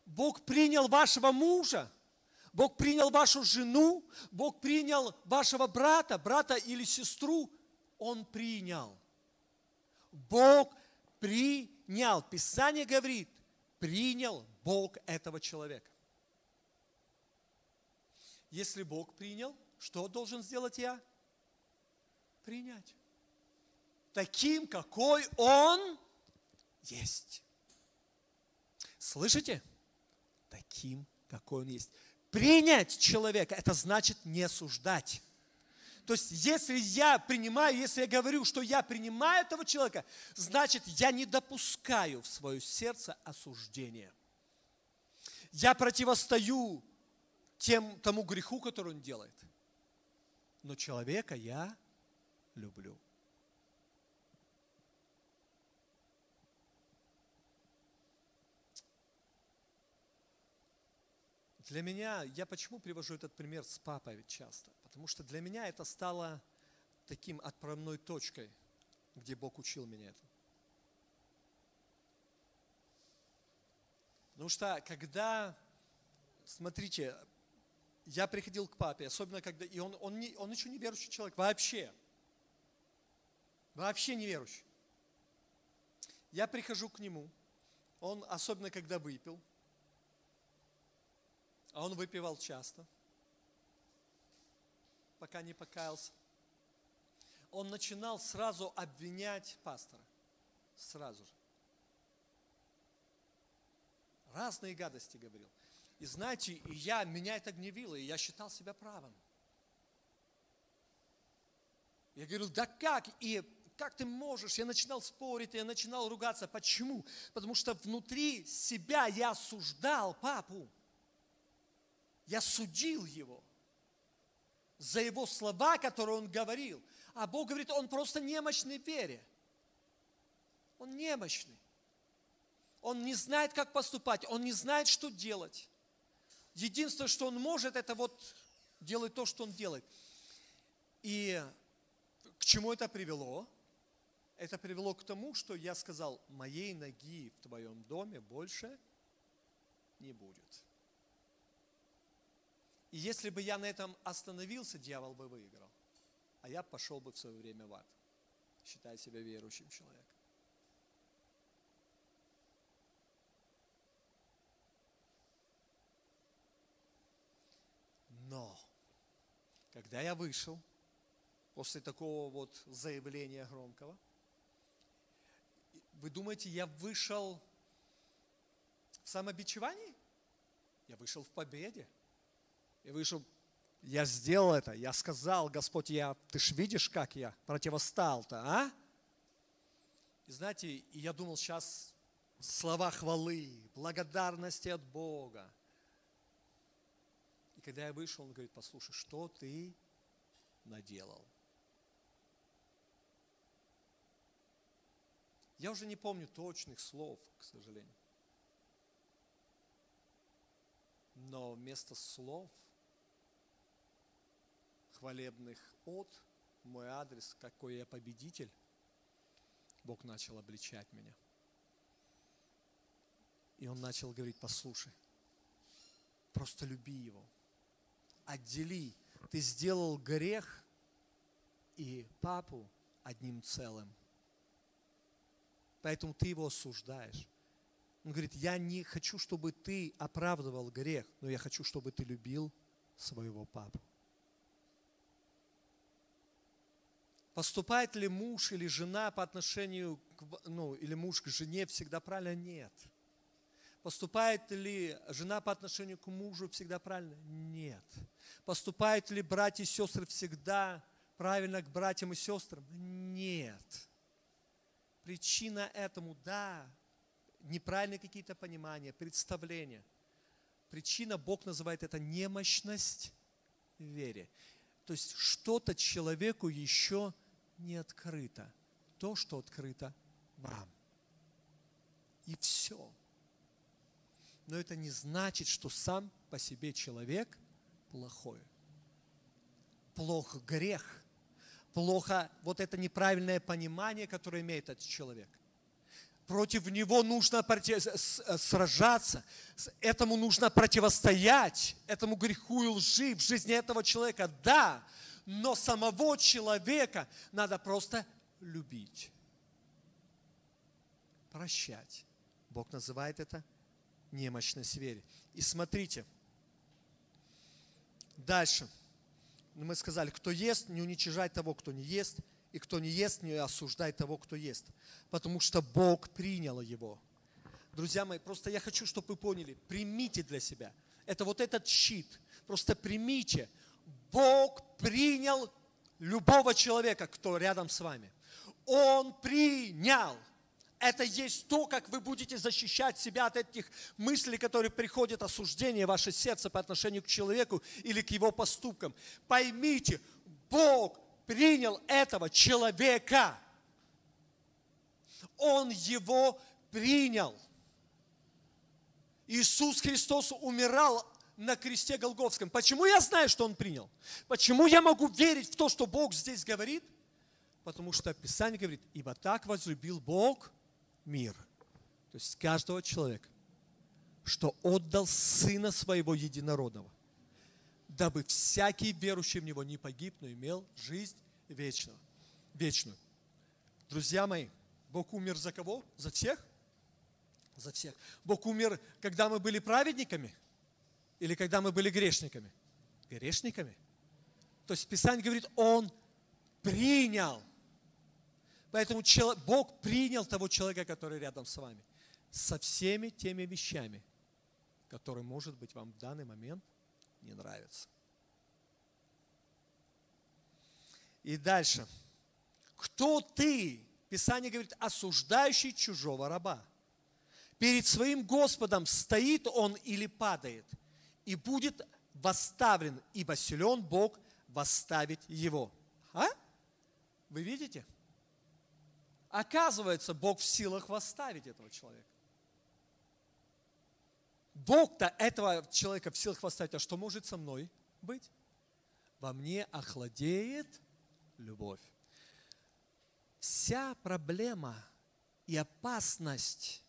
Бог принял вашего мужа, Бог принял вашу жену, Бог принял вашего брата, брата или сестру. Он принял. Бог принял. Писание говорит, принял Бог этого человека. Если Бог принял, что должен сделать я? Принять. Таким, какой Он есть. Слышите? Таким, какой Он есть. Принять человека – это значит не осуждать. То есть, если я принимаю, если я говорю, что я принимаю этого человека, значит, я не допускаю в свое сердце осуждения. Я противостою тем, тому греху, который он делает. Но человека я люблю. Для меня, я почему привожу этот пример с папой часто? Потому что для меня это стало таким отправной точкой, где Бог учил меня этому. Потому что когда, смотрите, я приходил к папе, особенно когда, и он, он, не, он еще не верующий человек, вообще. Вообще не верующий. Я прихожу к нему, он, особенно когда выпил, а он выпивал часто, пока не покаялся. Он начинал сразу обвинять пастора. Сразу же. Разные гадости говорил. И знаете, и я, меня это гневило, и я считал себя правым. Я говорил, да как? И как ты можешь? Я начинал спорить, я начинал ругаться. Почему? Потому что внутри себя я осуждал папу. Я судил его за его слова, которые он говорил. А Бог говорит, он просто немощный в вере. Он немощный. Он не знает, как поступать, он не знает, что делать. Единственное, что он может, это вот делать то, что он делает. И к чему это привело? Это привело к тому, что я сказал, моей ноги в твоем доме больше не будет. И если бы я на этом остановился, дьявол бы выиграл. А я пошел бы в свое время в ад, считая себя верующим человеком. Но, когда я вышел, после такого вот заявления громкого, вы думаете, я вышел в самобичевании? Я вышел в победе. И вышел, я сделал это, я сказал, Господь, я, ты ж видишь, как я противостал-то, а? И знаете, и я думал, сейчас слова хвалы, благодарности от Бога. И когда я вышел, он говорит, послушай, что ты наделал? Я уже не помню точных слов, к сожалению. Но вместо слов – хвалебных от мой адрес, какой я победитель, Бог начал обличать меня. И он начал говорить, послушай, просто люби его, отдели. Ты сделал грех и папу одним целым. Поэтому ты его осуждаешь. Он говорит, я не хочу, чтобы ты оправдывал грех, но я хочу, чтобы ты любил своего папу. Поступает ли муж или жена по отношению, к, ну, или муж к жене всегда правильно? Нет. Поступает ли жена по отношению к мужу всегда правильно? Нет. Поступают ли братья и сестры всегда правильно к братьям и сестрам? Нет. Причина этому, да, неправильные какие-то понимания, представления. Причина, Бог называет это немощность в вере. То есть что-то человеку еще не открыто то, что открыто вам. И все. Но это не значит, что сам по себе человек плохой. Плох грех. Плохо вот это неправильное понимание, которое имеет этот человек. Против него нужно сражаться, этому нужно противостоять, этому греху и лжи в жизни этого человека. Да, но самого человека надо просто любить, прощать. Бог называет это немощность вере. И смотрите, дальше. Мы сказали, кто ест, не уничижай того, кто не ест, и кто не ест, не осуждай того, кто ест. Потому что Бог принял его. Друзья мои, просто я хочу, чтобы вы поняли, примите для себя. Это вот этот щит. Просто примите. Бог принял любого человека, кто рядом с вами. Он принял. Это есть то, как вы будете защищать себя от этих мыслей, которые приходят, осуждение в ваше сердце по отношению к человеку или к его поступкам. Поймите, Бог принял этого человека. Он его принял. Иисус Христос умирал на кресте Голговском. Почему я знаю, что Он принял? Почему я могу верить в то, что Бог здесь говорит? Потому что Писание говорит, ибо так возлюбил Бог мир. То есть каждого человека, что отдал Сына Своего Единородного, дабы всякий верующий в Него не погиб, но имел жизнь вечную. вечную. Друзья мои, Бог умер за кого? За всех? За всех. Бог умер, когда мы были праведниками – или когда мы были грешниками? Грешниками. То есть Писание говорит, Он принял. Поэтому Бог принял того человека, который рядом с вами. Со всеми теми вещами, которые, может быть, вам в данный момент не нравятся. И дальше. Кто ты? Писание говорит, осуждающий чужого раба. Перед своим Господом стоит он или падает – и будет восставлен, ибо силен Бог восставить его. А? Вы видите? Оказывается, Бог в силах восставить этого человека. Бог-то этого человека в силах восставить. А что может со мной быть? Во мне охладеет любовь. Вся проблема и опасность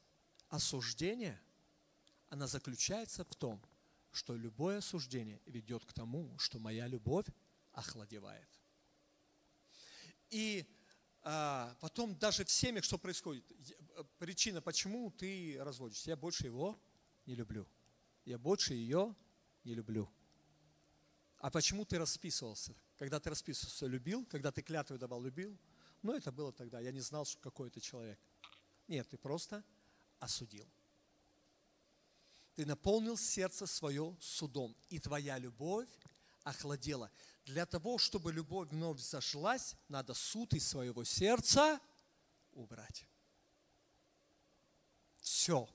осуждения, она заключается в том, что любое осуждение ведет к тому, что моя любовь охладевает. И а, потом даже в семьях, что происходит, причина, почему ты разводишься, я больше его не люблю. Я больше ее не люблю. А почему ты расписывался? Когда ты расписывался, любил? Когда ты клятву давал, любил? Ну, это было тогда. Я не знал, что какой это человек. Нет, ты просто осудил. Ты наполнил сердце свое судом, и твоя любовь охладела. Для того, чтобы любовь вновь зашлась, надо суд из своего сердца убрать. Все.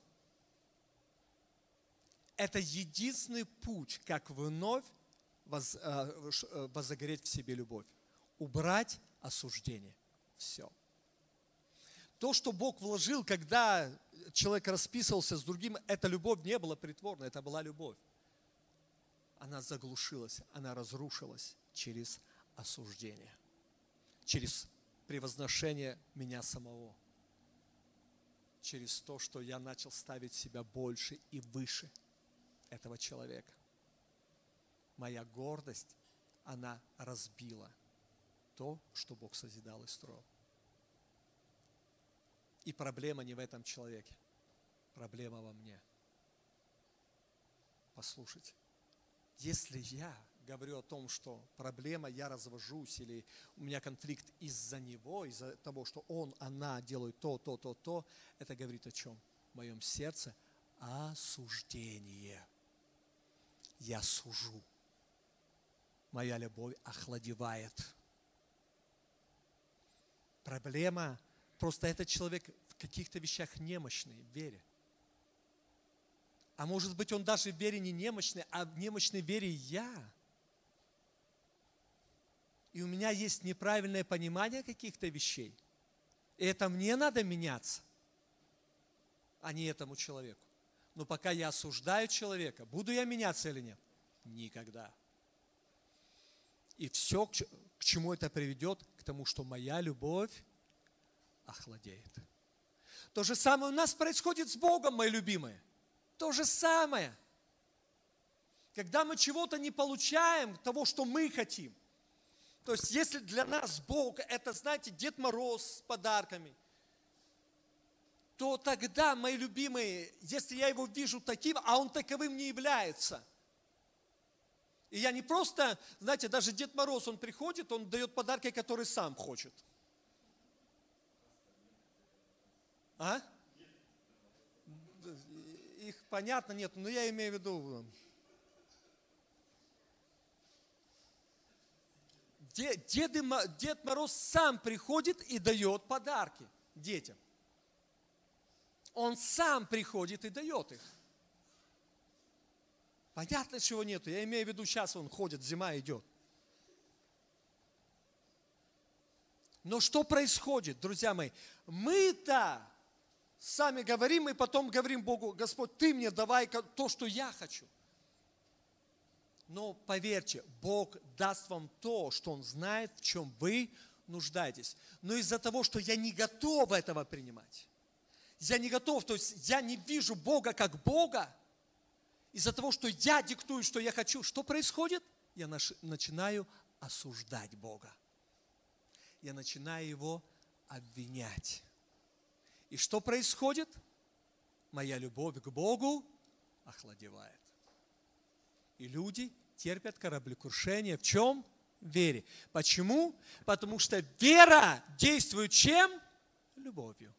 Это единственный путь, как вновь воз, э, э, возогреть в себе любовь. Убрать осуждение. Все. То, что Бог вложил, когда человек расписывался с другим, эта любовь не была притворной, это была любовь. Она заглушилась, она разрушилась через осуждение, через превозношение меня самого, через то, что я начал ставить себя больше и выше этого человека. Моя гордость, она разбила то, что Бог созидал и строил. И проблема не в этом человеке. Проблема во мне. Послушайте, если я говорю о том, что проблема, я развожусь, или у меня конфликт из-за него, из-за того, что он, она делают то, то, то, то, это говорит о чем? В моем сердце осуждение. Я сужу. Моя любовь охладевает. Проблема Просто этот человек в каких-то вещах немощный в вере. А может быть, он даже в вере не немощный, а в немощной вере я. И у меня есть неправильное понимание каких-то вещей. И это мне надо меняться, а не этому человеку. Но пока я осуждаю человека, буду я меняться или нет? Никогда. И все, к чему это приведет, к тому, что моя любовь охладеет. То же самое у нас происходит с Богом, мои любимые. То же самое. Когда мы чего-то не получаем, того, что мы хотим. То есть, если для нас Бог это, знаете, Дед Мороз с подарками, то тогда, мои любимые, если я его вижу таким, а он таковым не является, и я не просто, знаете, даже Дед Мороз, он приходит, он дает подарки, которые сам хочет – А? Их понятно нет, но я имею в виду. Дед, Дед Мороз сам приходит и дает подарки детям. Он сам приходит и дает их. Понятно, чего нету. Я имею в виду, сейчас он ходит, зима идет. Но что происходит, друзья мои? Мы-то сами говорим и потом говорим Богу, Господь, Ты мне давай то, что я хочу. Но поверьте, Бог даст вам то, что Он знает, в чем вы нуждаетесь. Но из-за того, что я не готов этого принимать, я не готов, то есть я не вижу Бога как Бога, из-за того, что я диктую, что я хочу, что происходит? Я начинаю осуждать Бога. Я начинаю Его обвинять. И что происходит? Моя любовь к Богу охладевает. И люди терпят кораблекрушение в чем? В вере. Почему? Потому что вера действует чем? Любовью.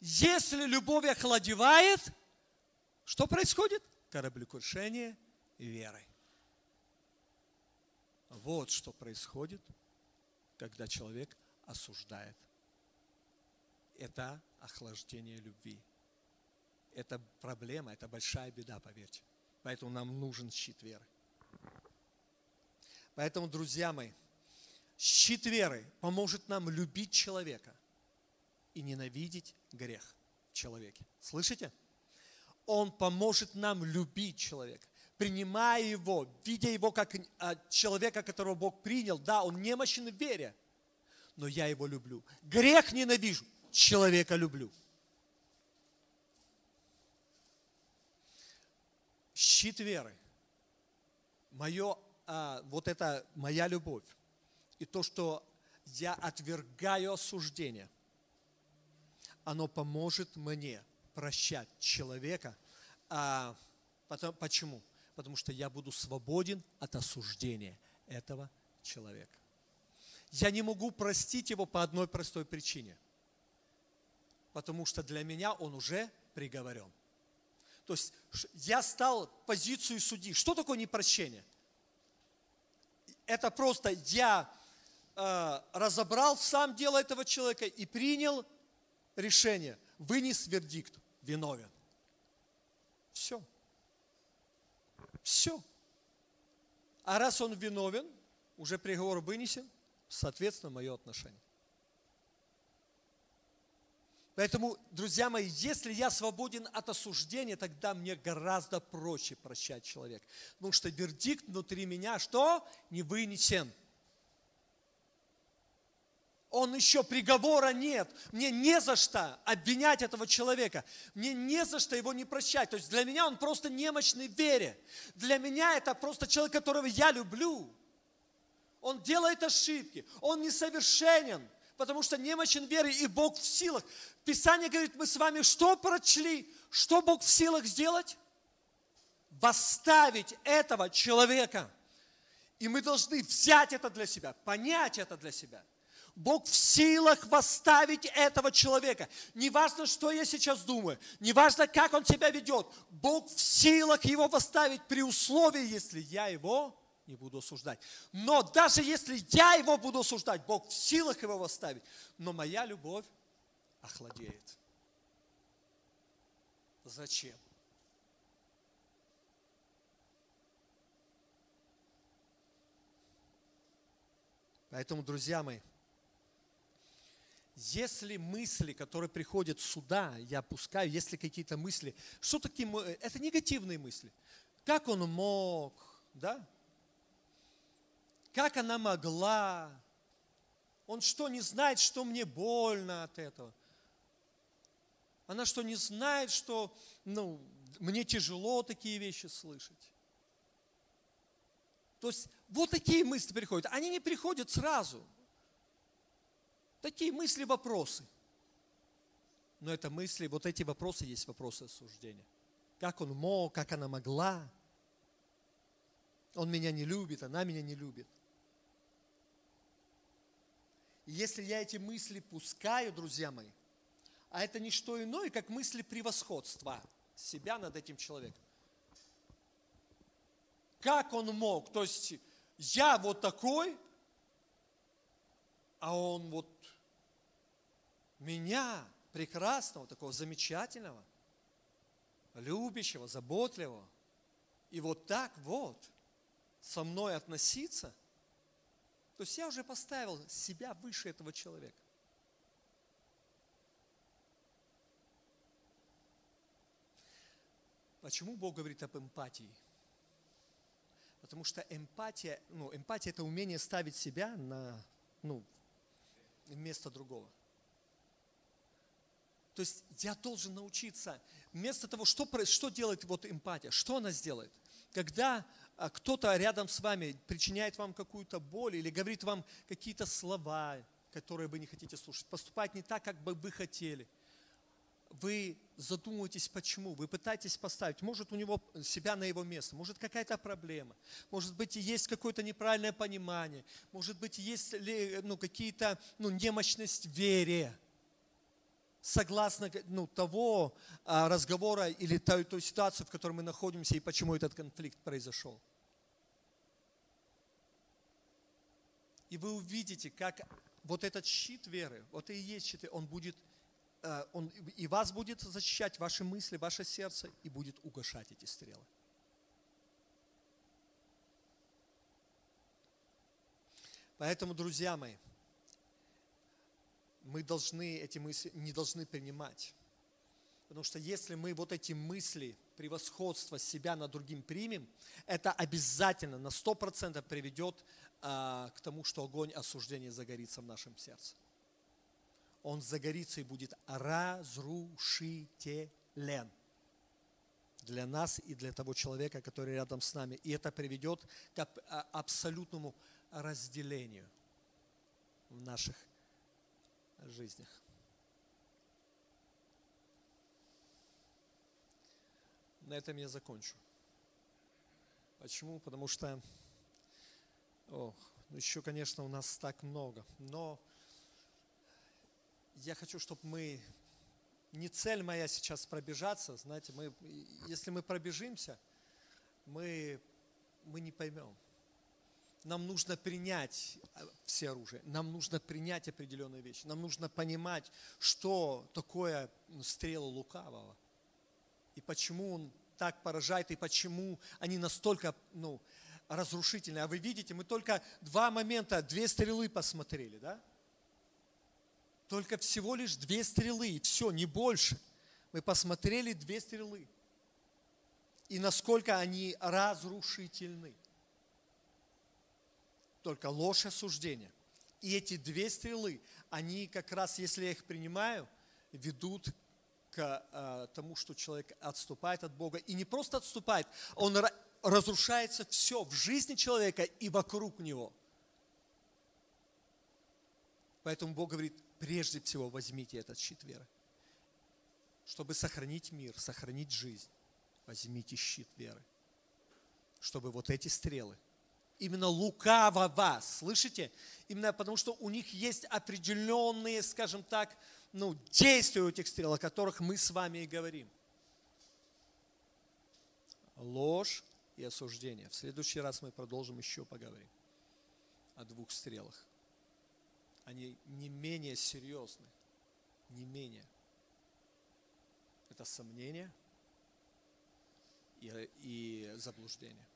Если любовь охладевает, что происходит? Кораблекрушение веры. Вот что происходит, когда человек осуждает. Это охлаждение любви. Это проблема, это большая беда, поверьте. Поэтому нам нужен щит веры. Поэтому, друзья мои, щит веры поможет нам любить человека и ненавидеть грех в человеке. Слышите? Он поможет нам любить человека, принимая его, видя его как а, человека, которого Бог принял. Да, он немощен в вере, но я его люблю. Грех ненавижу, человека люблю. щит веры, мое, а, вот это моя любовь, и то, что я отвергаю осуждение, оно поможет мне прощать человека. А, потом, почему? Потому что я буду свободен от осуждения этого человека. Я не могу простить его по одной простой причине. Потому что для меня он уже приговорен. То есть я стал позицию судьи. Что такое непрощение? Это просто я э, разобрал сам дело этого человека и принял решение, вынес вердикт, виновен. Все. Все. А раз он виновен, уже приговор вынесен, соответственно, мое отношение. Поэтому, друзья мои, если я свободен от осуждения, тогда мне гораздо проще прощать человека. Потому что вердикт внутри меня что? Не вынесен. Он еще приговора нет. Мне не за что обвинять этого человека. Мне не за что его не прощать. То есть для меня он просто немощный в вере. Для меня это просто человек, которого я люблю. Он делает ошибки. Он несовершенен потому что немощен веры, и Бог в силах. Писание говорит, мы с вами что прочли? Что Бог в силах сделать? Восставить этого человека. И мы должны взять это для себя, понять это для себя. Бог в силах восставить этого человека. Не важно, что я сейчас думаю, не важно, как он себя ведет. Бог в силах его восставить при условии, если я его не буду осуждать. Но даже если я его буду осуждать, Бог в силах его восставить, но моя любовь охладеет. Зачем? Поэтому, друзья мои, если мысли, которые приходят сюда, я опускаю, если какие-то мысли, что такие, это негативные мысли. Как он мог, да? Как она могла? Он что, не знает, что мне больно от этого? Она что, не знает, что ну, мне тяжело такие вещи слышать? То есть вот такие мысли приходят. Они не приходят сразу. Такие мысли, вопросы. Но это мысли, вот эти вопросы есть вопросы осуждения. Как он мог, как она могла. Он меня не любит, она меня не любит. Если я эти мысли пускаю, друзья мои, а это не что иное, как мысли превосходства себя над этим человеком. Как он мог? То есть я вот такой, а он вот меня, прекрасного, такого замечательного, любящего, заботливого, и вот так вот со мной относиться – то есть я уже поставил себя выше этого человека. Почему Бог говорит об эмпатии? Потому что эмпатия, ну, эмпатия это умение ставить себя на, ну, место другого. То есть я должен научиться, вместо того, что, что делает вот эмпатия, что она сделает? Когда кто-то рядом с вами причиняет вам какую-то боль или говорит вам какие-то слова, которые вы не хотите слушать, поступает не так, как бы вы хотели, вы задумываетесь, почему, вы пытаетесь поставить, может у него себя на его место, может какая-то проблема, может быть есть какое-то неправильное понимание, может быть есть ну, какие-то ну, немощность вере, согласно ну, того а, разговора или той, той ситуации, в которой мы находимся и почему этот конфликт произошел. И вы увидите, как вот этот щит веры, вот и есть щит, он будет, а, он и вас будет защищать, ваши мысли, ваше сердце, и будет угошать эти стрелы. Поэтому, друзья мои, мы должны эти мысли не должны принимать. Потому что если мы вот эти мысли превосходства себя над другим примем, это обязательно на 100% приведет а, к тому, что огонь осуждения загорится в нашем сердце. Он загорится и будет разрушителен для нас и для того человека, который рядом с нами. И это приведет к а, абсолютному разделению в наших жизнях. На этом я закончу. Почему? Потому что, о, еще, конечно, у нас так много, но я хочу, чтобы мы, не цель моя сейчас пробежаться, знаете, мы, если мы пробежимся, мы, мы не поймем нам нужно принять э, все оружие, нам нужно принять определенные вещи, нам нужно понимать, что такое стрела лукавого, и почему он так поражает, и почему они настолько ну, разрушительны. А вы видите, мы только два момента, две стрелы посмотрели, да? Только всего лишь две стрелы, и все, не больше. Мы посмотрели две стрелы. И насколько они разрушительны только ложь и осуждение. И эти две стрелы, они как раз, если я их принимаю, ведут к э, тому, что человек отступает от Бога. И не просто отступает, он разрушается все в жизни человека и вокруг него. Поэтому Бог говорит, прежде всего возьмите этот щит веры. Чтобы сохранить мир, сохранить жизнь, возьмите щит веры. Чтобы вот эти стрелы – именно лукавого, слышите? Именно потому, что у них есть определенные, скажем так, ну, действия у этих стрел, о которых мы с вами и говорим. Ложь и осуждение. В следующий раз мы продолжим еще поговорим о двух стрелах. Они не менее серьезны, не менее. Это сомнение и, и заблуждение.